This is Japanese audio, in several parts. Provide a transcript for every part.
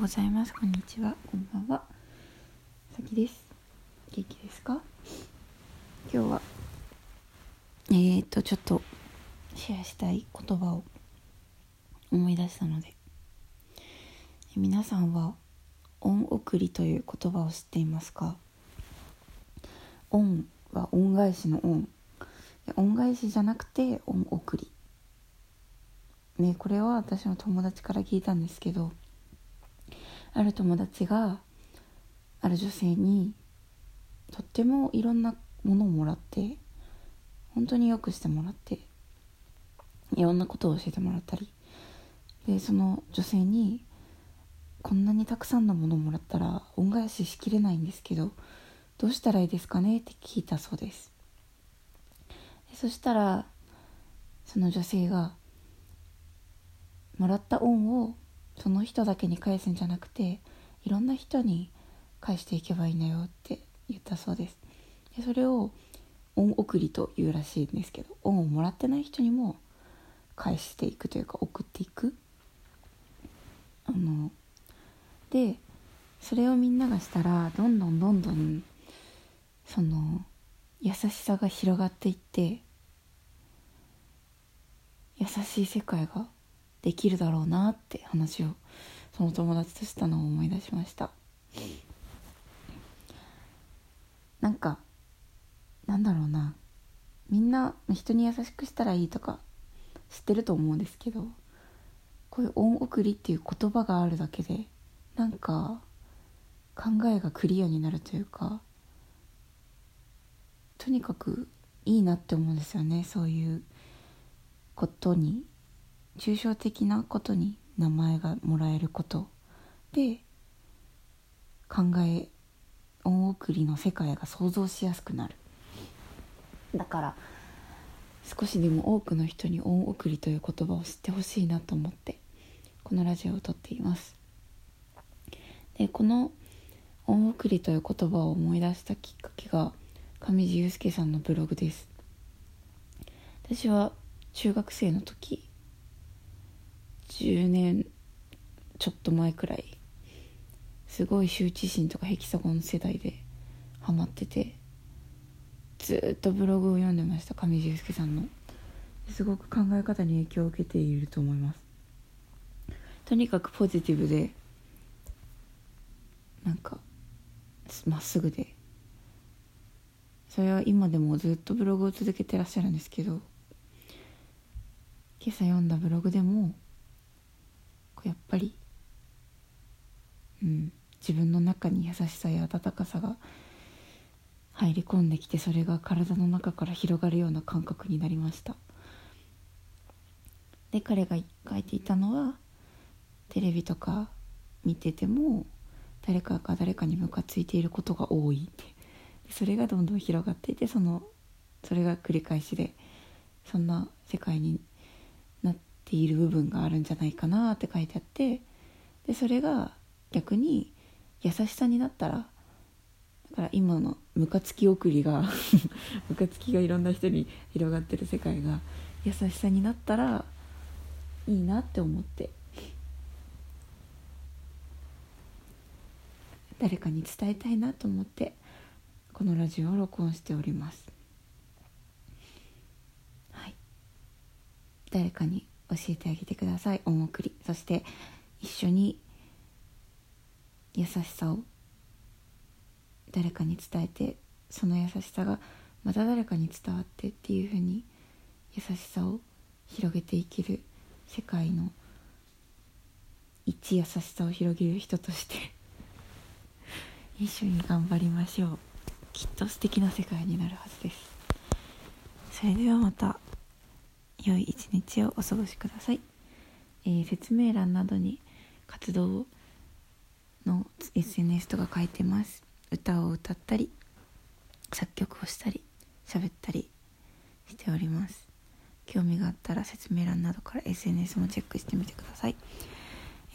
ございます。こんにちは。こんばんは。さきです。元気ですか？今日はえー、っとちょっとシェアしたい言葉を思い出したので皆さんは恩送りという言葉を知っていますか？恩は恩返しの恩。恩返しじゃなくて恩送り。ねこれは私の友達から聞いたんですけどある友達がある女性にとってもいろんなものをもらって本当によくしてもらっていろんなことを教えてもらったりでその女性にこんなにたくさんのものをもらったら恩返ししきれないんですけどどうしたらいいですかね？って聞いたそうです。でそしたらその女性がもらった恩をその人だけに返すんじゃなくていろんな人に返していけばいいんだよって言ったそうです。でそれを恩送りというらしいんですけど恩をもらってない人にも返していくというか送っていく。あのでそれをみんながしたらどんどんどんどんその優しさが広がっていって優しい世界ができるだろうなって話をその友達としたのを思い出しました。なんかなんだろうな。みんな人に優しくしたらいいとか知ってると思うんですけどこういう恩送りっていう言葉があるだけでなんか考えがクリアになるというかとにかくいいなって思うんですよね。そういうことに。抽象的なことに名前がもらえることで考え恩送りの世界が想像しやすくなる。だから少しでも多くの人に恩送りという言葉を知ってほしいなと思ってこのラジオを撮っています。でこの恩送りという言葉を思い出したきっかけが上地雄介さんのブログです。私は中学生の時10年ちょっと前くらいすごい羞恥心とかヘキサゴン世代でハマっててずっとブログを読んでました上地雄介さんの。すごく考え方に影響を受けていると思います。とにかくポジティブでなんかまっすぐで。それは今でもずっとブログを続けてらっしゃるんですけど今朝読んだブログでもやっぱりうん自分の中に優しさや温かさが入り込んできてそれが体の中から広がるような感覚になりました。で彼が書いていたのはテレビとか見てても誰かが誰かにムカついていることが多い。ってそれがどんどん広がっていてそのそれが繰り返しでそんな世界にている部分があるんじゃないかなって書いてあってでそれが逆に優しさになったらだから今のムカつき送りが ムカつきがいろんな人に広がってる世界が優しさになったらいいなって思って誰かに伝えたいなと思ってこのラジオを録音しております。はい。誰かに教えてあげてください。恩送り。そして一緒に優しさを誰かに伝えてその優しさがまた誰かに伝わってっていうふうに優しさを広げていける世界の一優しさを広げる人として 一緒に頑張りましょう。きっと素敵な世界になるはずです。それではまた。良い一日をお過ごしください、えー、説明欄などに活動の SNS とか書いてます。歌を歌ったり作曲をしたり喋ったりしております。興味があったら説明欄などから SNS もチェックしてみてください、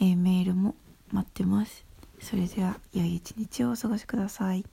えー、メールも待ってます。それでは良い一日をお過ごしください。